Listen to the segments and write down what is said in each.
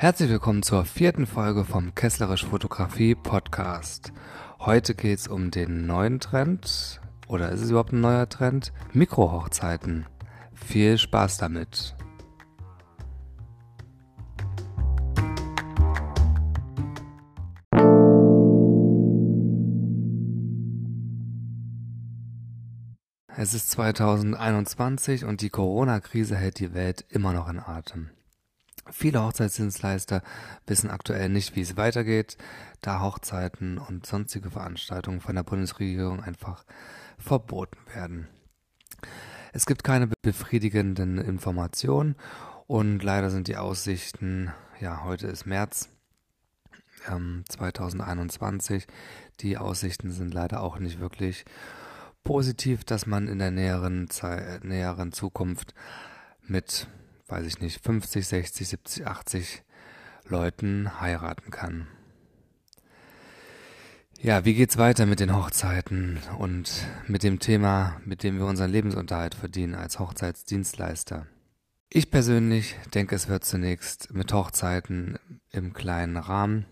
Herzlich willkommen zur vierten Folge vom Kesslerisch Fotografie Podcast. Heute geht es um den neuen Trend, oder ist es überhaupt ein neuer Trend? Mikrohochzeiten. Viel Spaß damit. Es ist 2021 und die Corona-Krise hält die Welt immer noch in Atem. Viele Hochzeitsdienstleister wissen aktuell nicht, wie es weitergeht, da Hochzeiten und sonstige Veranstaltungen von der Bundesregierung einfach verboten werden. Es gibt keine befriedigenden Informationen und leider sind die Aussichten, ja, heute ist März ähm, 2021, die Aussichten sind leider auch nicht wirklich positiv, dass man in der näheren, Zeit, näheren Zukunft mit, weiß ich nicht, 50, 60, 70, 80 Leuten heiraten kann. Ja, wie geht's weiter mit den Hochzeiten und mit dem Thema, mit dem wir unseren Lebensunterhalt verdienen als Hochzeitsdienstleister? Ich persönlich denke, es wird zunächst mit Hochzeiten im kleinen Rahmen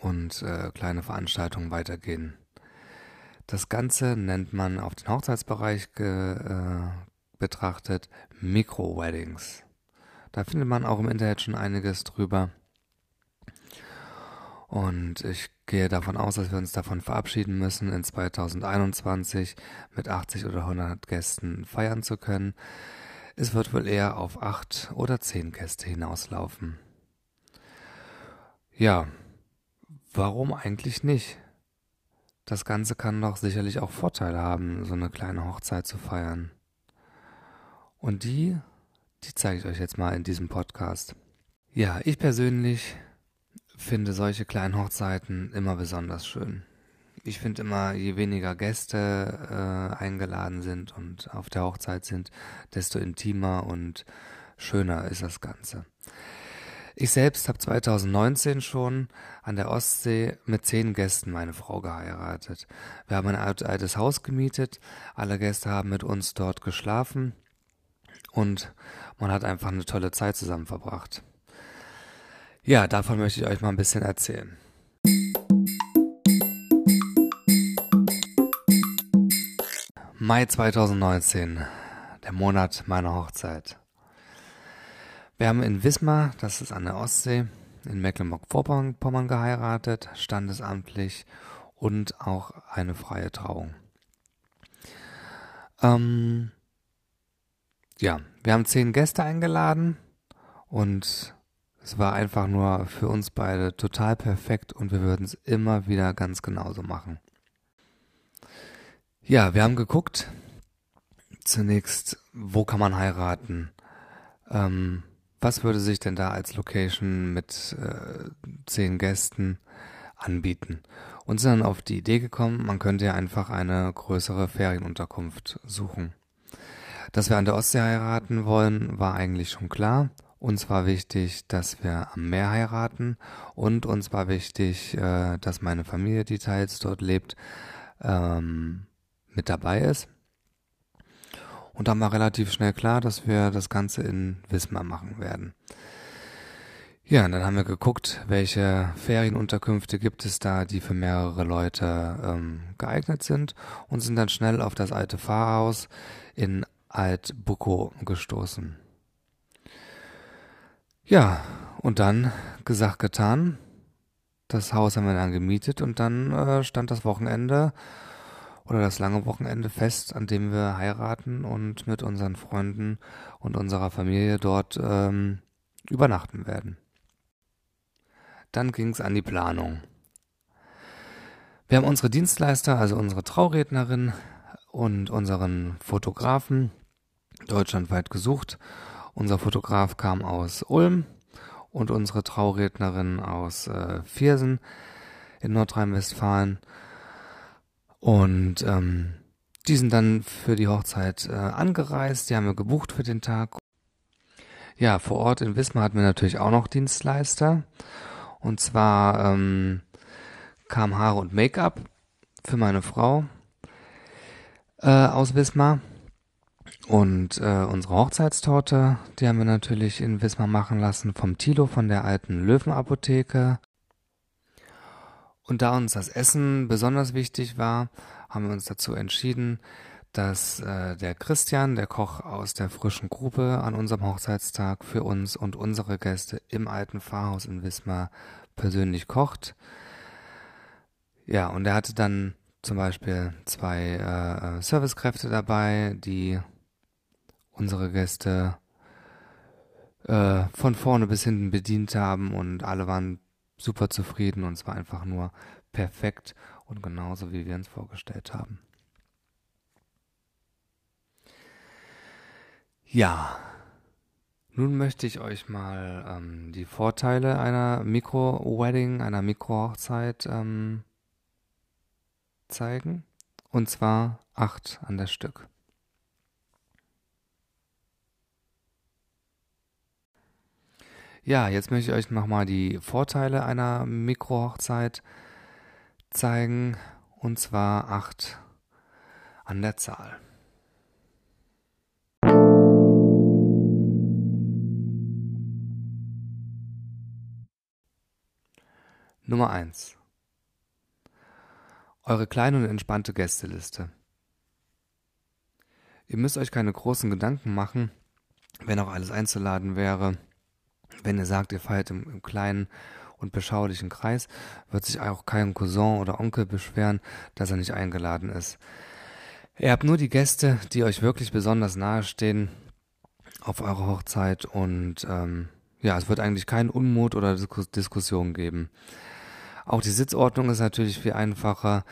und äh, kleine Veranstaltungen weitergehen. Das Ganze nennt man auf den Hochzeitsbereich äh, betrachtet Micro-Weddings. Da findet man auch im Internet schon einiges drüber. Und ich gehe davon aus, dass wir uns davon verabschieden müssen, in 2021 mit 80 oder 100 Gästen feiern zu können. Es wird wohl eher auf 8 oder 10 Gäste hinauslaufen. Ja, warum eigentlich nicht? Das Ganze kann doch sicherlich auch Vorteile haben, so eine kleine Hochzeit zu feiern. Und die, die zeige ich euch jetzt mal in diesem Podcast. Ja, ich persönlich finde solche kleinen Hochzeiten immer besonders schön. Ich finde immer, je weniger Gäste äh, eingeladen sind und auf der Hochzeit sind, desto intimer und schöner ist das Ganze. Ich selbst habe 2019 schon an der Ostsee mit zehn Gästen meine Frau geheiratet. Wir haben ein altes Haus gemietet, alle Gäste haben mit uns dort geschlafen und man hat einfach eine tolle Zeit zusammen verbracht. Ja, davon möchte ich euch mal ein bisschen erzählen. Mai 2019, der Monat meiner Hochzeit. Wir haben in Wismar, das ist an der Ostsee, in Mecklenburg-Vorpommern geheiratet, standesamtlich und auch eine freie Trauung. Ähm, ja, wir haben zehn Gäste eingeladen und es war einfach nur für uns beide total perfekt und wir würden es immer wieder ganz genauso machen. Ja, wir haben geguckt, zunächst, wo kann man heiraten? Ähm, was würde sich denn da als Location mit äh, zehn Gästen anbieten? Und sind dann auf die Idee gekommen, man könnte ja einfach eine größere Ferienunterkunft suchen. Dass wir an der Ostsee heiraten wollen, war eigentlich schon klar. Uns war wichtig, dass wir am Meer heiraten und uns war wichtig, äh, dass meine Familie, die teils dort lebt, ähm, mit dabei ist. Und dann war relativ schnell klar, dass wir das Ganze in Wismar machen werden. Ja, und dann haben wir geguckt, welche Ferienunterkünfte gibt es da, die für mehrere Leute ähm, geeignet sind und sind dann schnell auf das alte Pfarrhaus in Alt-Buckow gestoßen. Ja, und dann gesagt, getan. Das Haus haben wir dann gemietet und dann äh, stand das Wochenende oder das lange Wochenende fest, an dem wir heiraten und mit unseren Freunden und unserer Familie dort ähm, übernachten werden. Dann ging es an die Planung. Wir haben unsere Dienstleister, also unsere Traurednerin und unseren Fotografen deutschlandweit gesucht. Unser Fotograf kam aus Ulm und unsere Traurednerin aus äh, Viersen in Nordrhein-Westfalen. Und ähm, die sind dann für die Hochzeit äh, angereist, die haben wir gebucht für den Tag. Ja, vor Ort in Wismar hatten wir natürlich auch noch Dienstleister. Und zwar ähm, kam Haare und Make-up für meine Frau äh, aus Wismar. Und äh, unsere Hochzeitstorte, die haben wir natürlich in Wismar machen lassen vom Tilo von der alten Löwenapotheke. Und da uns das Essen besonders wichtig war, haben wir uns dazu entschieden, dass äh, der Christian, der Koch aus der frischen Grube, an unserem Hochzeitstag für uns und unsere Gäste im alten Pfarrhaus in Wismar persönlich kocht. Ja, und er hatte dann zum Beispiel zwei äh, Servicekräfte dabei, die unsere Gäste äh, von vorne bis hinten bedient haben und alle waren super zufrieden und es war einfach nur perfekt und genauso, wie wir uns vorgestellt haben. Ja, nun möchte ich euch mal ähm, die Vorteile einer Mikro-Wedding, einer Mikro-Hochzeit ähm, zeigen. Und zwar acht an der Stück. Ja, jetzt möchte ich euch nochmal die Vorteile einer Mikrohochzeit zeigen. Und zwar acht an der Zahl. Nummer eins: Eure kleine und entspannte Gästeliste. Ihr müsst euch keine großen Gedanken machen, wenn auch alles einzuladen wäre. Wenn ihr sagt, ihr feiert im, im kleinen und beschaulichen Kreis, wird sich auch kein Cousin oder Onkel beschweren, dass er nicht eingeladen ist. Ihr habt nur die Gäste, die euch wirklich besonders nahestehen auf eurer Hochzeit und ähm, ja, es wird eigentlich keinen Unmut oder Diskus Diskussion geben. Auch die Sitzordnung ist natürlich viel einfacher.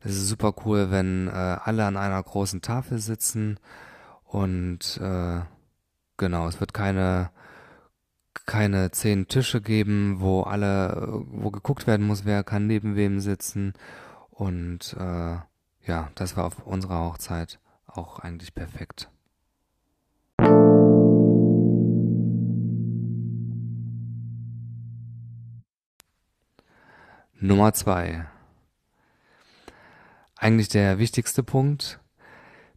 Es ist super cool, wenn äh, alle an einer großen Tafel sitzen und äh, genau, es wird keine keine zehn Tische geben, wo alle, wo geguckt werden muss, wer kann neben wem sitzen. Und äh, ja, das war auf unserer Hochzeit auch eigentlich perfekt. Nummer zwei. Eigentlich der wichtigste Punkt.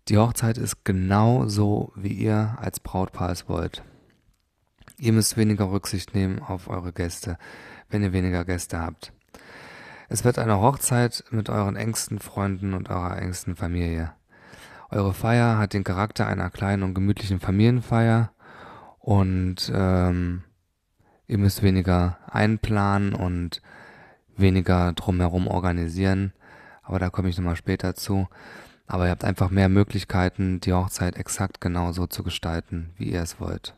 Die Hochzeit ist genau so, wie ihr als Brautpaar es wollt. Ihr müsst weniger Rücksicht nehmen auf eure Gäste, wenn ihr weniger Gäste habt. Es wird eine Hochzeit mit euren engsten Freunden und eurer engsten Familie. Eure Feier hat den Charakter einer kleinen und gemütlichen Familienfeier und ähm, ihr müsst weniger einplanen und weniger drumherum organisieren, aber da komme ich nochmal später zu. Aber ihr habt einfach mehr Möglichkeiten, die Hochzeit exakt genauso zu gestalten, wie ihr es wollt.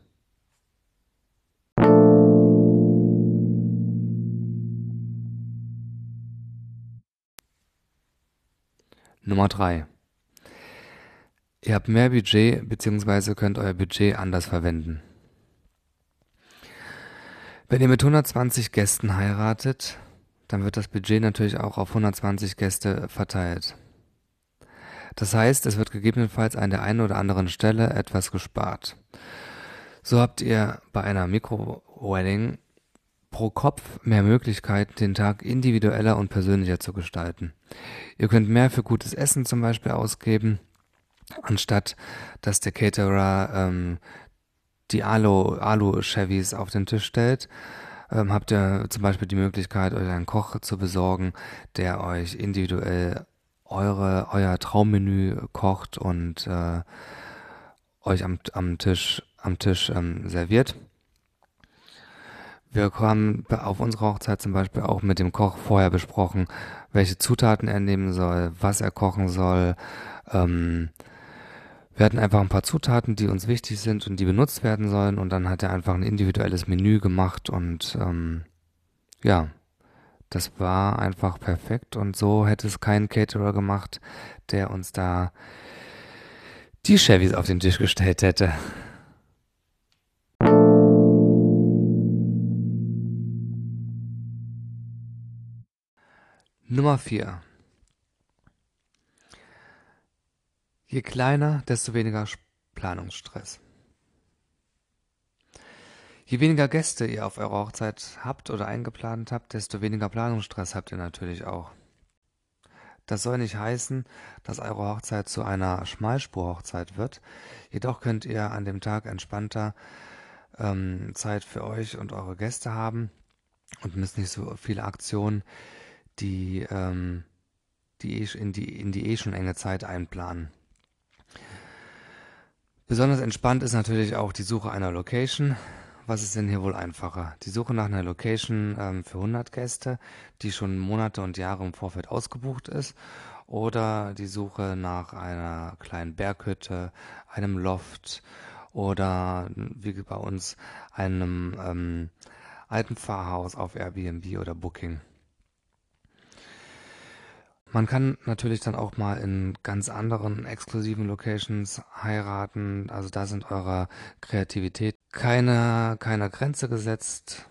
Nummer drei: Ihr habt mehr Budget bzw. könnt euer Budget anders verwenden. Wenn ihr mit 120 Gästen heiratet, dann wird das Budget natürlich auch auf 120 Gäste verteilt. Das heißt, es wird gegebenenfalls an der einen oder anderen Stelle etwas gespart. So habt ihr bei einer Mikro-Wedding pro Kopf mehr Möglichkeiten, den Tag individueller und persönlicher zu gestalten. Ihr könnt mehr für gutes Essen zum Beispiel ausgeben, anstatt dass der Caterer ähm, die Alu-Chevys Alu auf den Tisch stellt ähm, habt ihr zum Beispiel die Möglichkeit, euch einen Koch zu besorgen, der euch individuell eure, euer Traummenü kocht und äh, euch am, am Tisch, am Tisch ähm, serviert. Wir haben auf unserer Hochzeit zum Beispiel auch mit dem Koch vorher besprochen, welche Zutaten er nehmen soll, was er kochen soll, ähm, wir hatten einfach ein paar Zutaten, die uns wichtig sind und die benutzt werden sollen. Und dann hat er einfach ein individuelles Menü gemacht und ähm, ja, das war einfach perfekt. Und so hätte es kein Caterer gemacht, der uns da die Chevys auf den Tisch gestellt hätte. Nummer 4. Je kleiner, desto weniger Planungsstress. Je weniger Gäste ihr auf eurer Hochzeit habt oder eingeplant habt, desto weniger Planungsstress habt ihr natürlich auch. Das soll nicht heißen, dass eure Hochzeit zu einer Schmalspur-Hochzeit wird. Jedoch könnt ihr an dem Tag entspannter ähm, Zeit für euch und eure Gäste haben und müsst nicht so viele Aktionen, die, ähm, die eh in, die, in die eh schon enge Zeit einplanen. Besonders entspannt ist natürlich auch die Suche einer Location. Was ist denn hier wohl einfacher? Die Suche nach einer Location ähm, für 100 Gäste, die schon Monate und Jahre im Vorfeld ausgebucht ist, oder die Suche nach einer kleinen Berghütte, einem Loft oder wie bei uns einem ähm, alten Pfarrhaus auf Airbnb oder Booking. Man kann natürlich dann auch mal in ganz anderen exklusiven Locations heiraten. Also da sind eurer Kreativität keine, keiner Grenze gesetzt.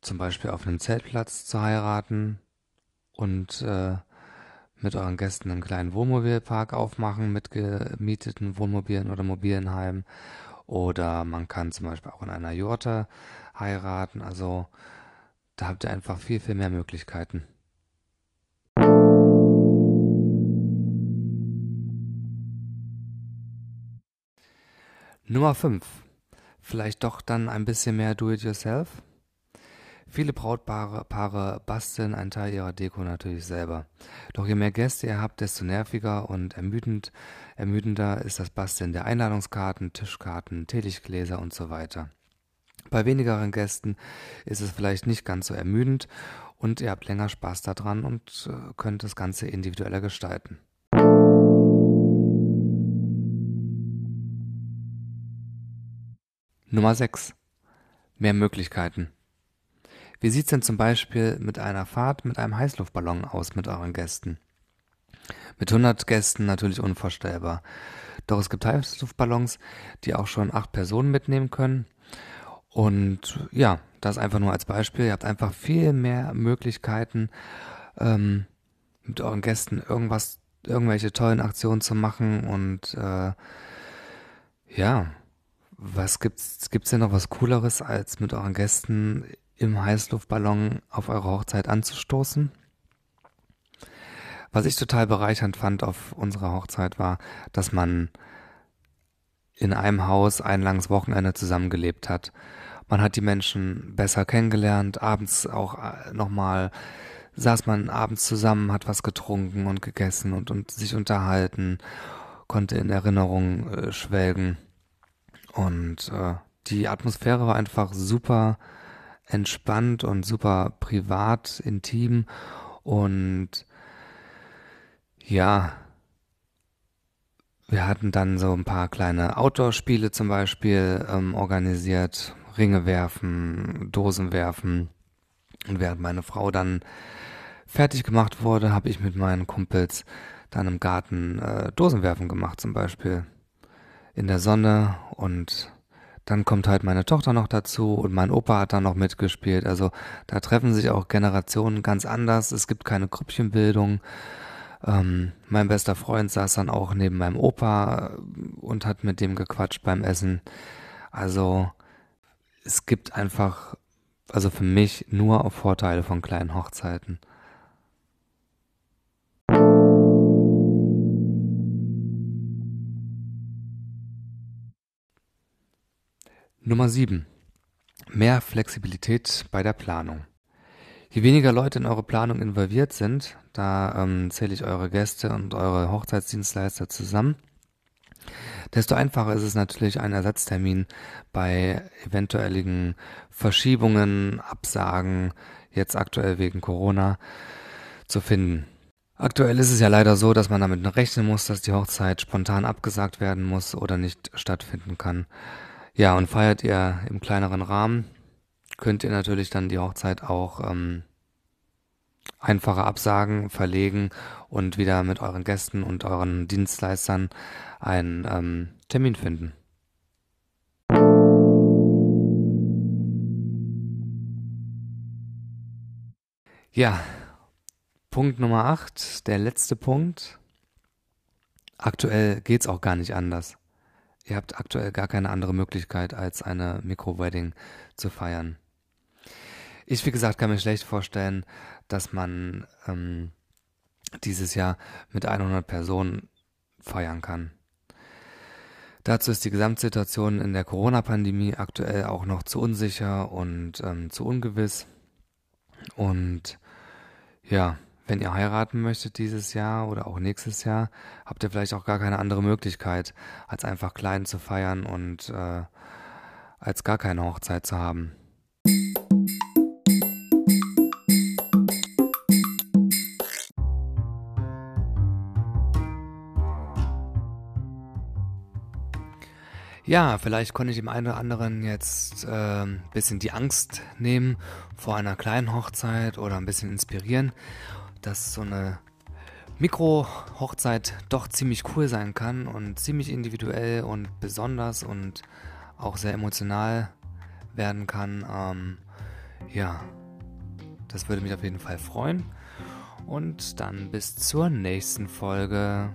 Zum Beispiel auf einem Zeltplatz zu heiraten und äh, mit euren Gästen einen kleinen Wohnmobilpark aufmachen mit gemieteten Wohnmobilen oder Mobilenheimen. Oder man kann zum Beispiel auch in einer Jurte heiraten. Also da habt ihr einfach viel, viel mehr Möglichkeiten. Nummer 5. Vielleicht doch dann ein bisschen mehr Do-it-yourself? Viele Brautpaare Paare basteln einen Teil ihrer Deko natürlich selber. Doch je mehr Gäste ihr habt, desto nerviger und ermüdend, ermüdender ist das Basteln der Einladungskarten, Tischkarten, Teelichtgläser und so weiter. Bei wenigeren Gästen ist es vielleicht nicht ganz so ermüdend und ihr habt länger Spaß daran und äh, könnt das Ganze individueller gestalten. Nummer 6. Mehr Möglichkeiten. Wie sieht's denn zum Beispiel mit einer Fahrt mit einem Heißluftballon aus mit euren Gästen? Mit 100 Gästen natürlich unvorstellbar. Doch es gibt Heißluftballons, die auch schon acht Personen mitnehmen können. Und ja, das einfach nur als Beispiel. Ihr habt einfach viel mehr Möglichkeiten, ähm, mit euren Gästen irgendwas, irgendwelche tollen Aktionen zu machen und äh, ja, was gibt's, gibt's denn noch was Cooleres, als mit euren Gästen im Heißluftballon auf eure Hochzeit anzustoßen? Was ich total bereichernd fand auf unserer Hochzeit war, dass man in einem Haus ein langes Wochenende zusammengelebt hat. Man hat die Menschen besser kennengelernt, abends auch äh, nochmal saß man abends zusammen, hat was getrunken und gegessen und, und sich unterhalten, konnte in Erinnerungen äh, schwelgen. Und äh, die Atmosphäre war einfach super entspannt und super privat, intim. Und ja, wir hatten dann so ein paar kleine Outdoor-Spiele zum Beispiel ähm, organisiert. Ringe werfen, Dosen werfen. Und während meine Frau dann fertig gemacht wurde, habe ich mit meinen Kumpels dann im Garten äh, Dosenwerfen gemacht zum Beispiel in der Sonne und dann kommt halt meine Tochter noch dazu und mein Opa hat dann noch mitgespielt. Also da treffen sich auch Generationen ganz anders. Es gibt keine Grüppchenbildung. Ähm, mein bester Freund saß dann auch neben meinem Opa und hat mit dem gequatscht beim Essen. Also es gibt einfach, also für mich nur Vorteile von kleinen Hochzeiten. Nummer 7. Mehr Flexibilität bei der Planung. Je weniger Leute in eure Planung involviert sind, da ähm, zähle ich eure Gäste und eure Hochzeitsdienstleister zusammen, desto einfacher ist es natürlich, einen Ersatztermin bei eventuellen Verschiebungen, Absagen, jetzt aktuell wegen Corona, zu finden. Aktuell ist es ja leider so, dass man damit rechnen muss, dass die Hochzeit spontan abgesagt werden muss oder nicht stattfinden kann. Ja, und feiert ihr im kleineren Rahmen, könnt ihr natürlich dann die Hochzeit auch ähm, einfacher absagen, verlegen und wieder mit euren Gästen und euren Dienstleistern einen ähm, Termin finden. Ja, Punkt Nummer 8, der letzte Punkt. Aktuell geht's auch gar nicht anders. Ihr habt aktuell gar keine andere Möglichkeit, als eine Mikro-Wedding zu feiern. Ich, wie gesagt, kann mir schlecht vorstellen, dass man ähm, dieses Jahr mit 100 Personen feiern kann. Dazu ist die Gesamtsituation in der Corona-Pandemie aktuell auch noch zu unsicher und ähm, zu ungewiss. Und ja, wenn ihr heiraten möchtet dieses Jahr oder auch nächstes Jahr, habt ihr vielleicht auch gar keine andere Möglichkeit, als einfach klein zu feiern und äh, als gar keine Hochzeit zu haben. Ja, vielleicht konnte ich dem einen oder anderen jetzt äh, ein bisschen die Angst nehmen vor einer kleinen Hochzeit oder ein bisschen inspirieren, dass so eine Mikro-Hochzeit doch ziemlich cool sein kann und ziemlich individuell und besonders und auch sehr emotional werden kann. Ähm, ja, das würde mich auf jeden Fall freuen. Und dann bis zur nächsten Folge.